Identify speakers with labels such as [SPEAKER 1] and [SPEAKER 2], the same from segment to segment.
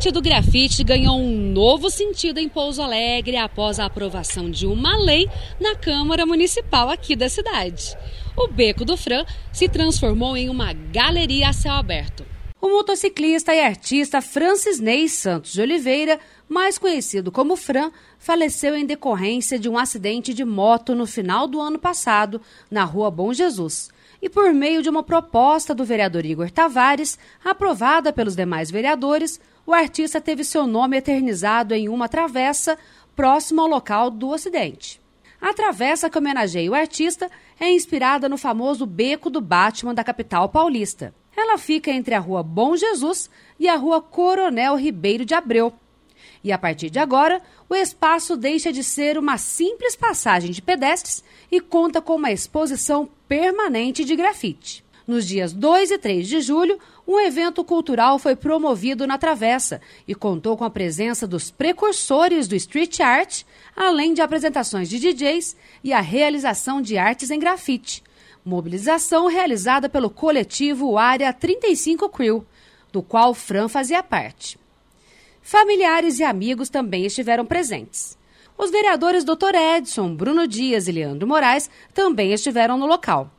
[SPEAKER 1] arte do grafite ganhou um novo sentido em Pouso Alegre após a aprovação de uma lei na Câmara Municipal aqui da cidade. O Beco do Fran se transformou em uma galeria a céu aberto. O motociclista e artista Francis Ney Santos de Oliveira, mais conhecido como Fran, faleceu em decorrência de um acidente de moto no final do ano passado, na rua Bom Jesus e por meio de uma proposta do vereador Igor Tavares, aprovada pelos demais vereadores, o artista teve seu nome eternizado em uma travessa próxima ao local do acidente. A travessa que homenageia o artista é inspirada no famoso Beco do Batman da capital paulista. Ela fica entre a Rua Bom Jesus e a Rua Coronel Ribeiro de Abreu. E a partir de agora, o espaço deixa de ser uma simples passagem de pedestres e conta com uma exposição permanente de grafite. Nos dias 2 e 3 de julho, um evento cultural foi promovido na Travessa e contou com a presença dos precursores do street art, além de apresentações de DJs e a realização de artes em grafite. Mobilização realizada pelo coletivo Área 35 Crew, do qual Fran fazia parte. Familiares e amigos também estiveram presentes. Os vereadores Dr. Edson, Bruno Dias e Leandro Moraes também estiveram no local.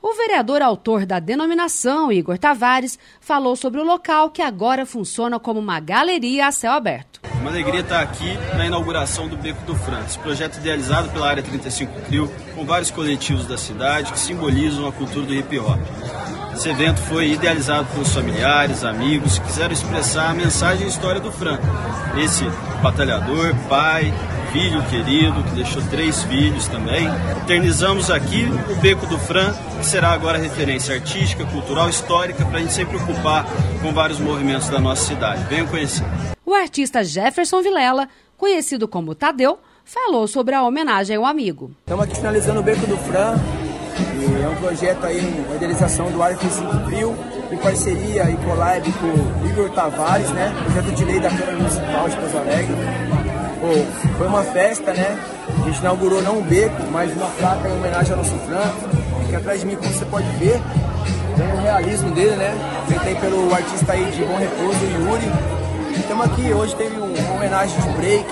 [SPEAKER 1] O vereador autor da denominação, Igor Tavares, falou sobre o local que agora funciona como uma galeria a céu aberto.
[SPEAKER 2] Uma alegria estar aqui na inauguração do Beco do Francis, projeto idealizado pela Área 35 Crio, com vários coletivos da cidade que simbolizam a cultura do hip hop. Esse evento foi idealizado pelos familiares, amigos que quiseram expressar a mensagem e a história do Fran. Esse batalhador, pai, filho querido, que deixou três filhos também. Eternizamos aqui o Beco do Fran, que será agora referência artística, cultural, histórica, para a gente sempre ocupar com vários movimentos da nossa cidade. Venham conhecer.
[SPEAKER 1] O artista Jefferson Vilela, conhecido como Tadeu, falou sobre a homenagem ao amigo.
[SPEAKER 3] Estamos aqui finalizando o Beco do Fran, e é um projeto aí, uma idealização do Arco 5 Frio, em parceria e collab com o Igor Tavares, né? Projeto de lei da Câmara Municipal de Pouso Alegre. Pô, foi uma festa, né? A gente inaugurou não um beco, mas uma placa em homenagem ao nosso Fran. Aqui atrás de mim, como você pode ver, tem o realismo dele, né? Feito aí pelo artista aí de Bom Repouso, Yuri. Estamos aqui, hoje teve uma homenagem de break,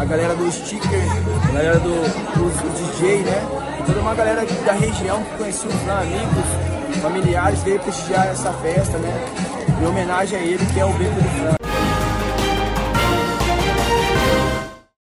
[SPEAKER 3] a galera do sticker, a galera do, do, do DJ, né? toda uma galera da região que conhecia o Fran, amigos, familiares, veio prestigiar essa festa, né? Em homenagem a ele, que é o Beco do Fran.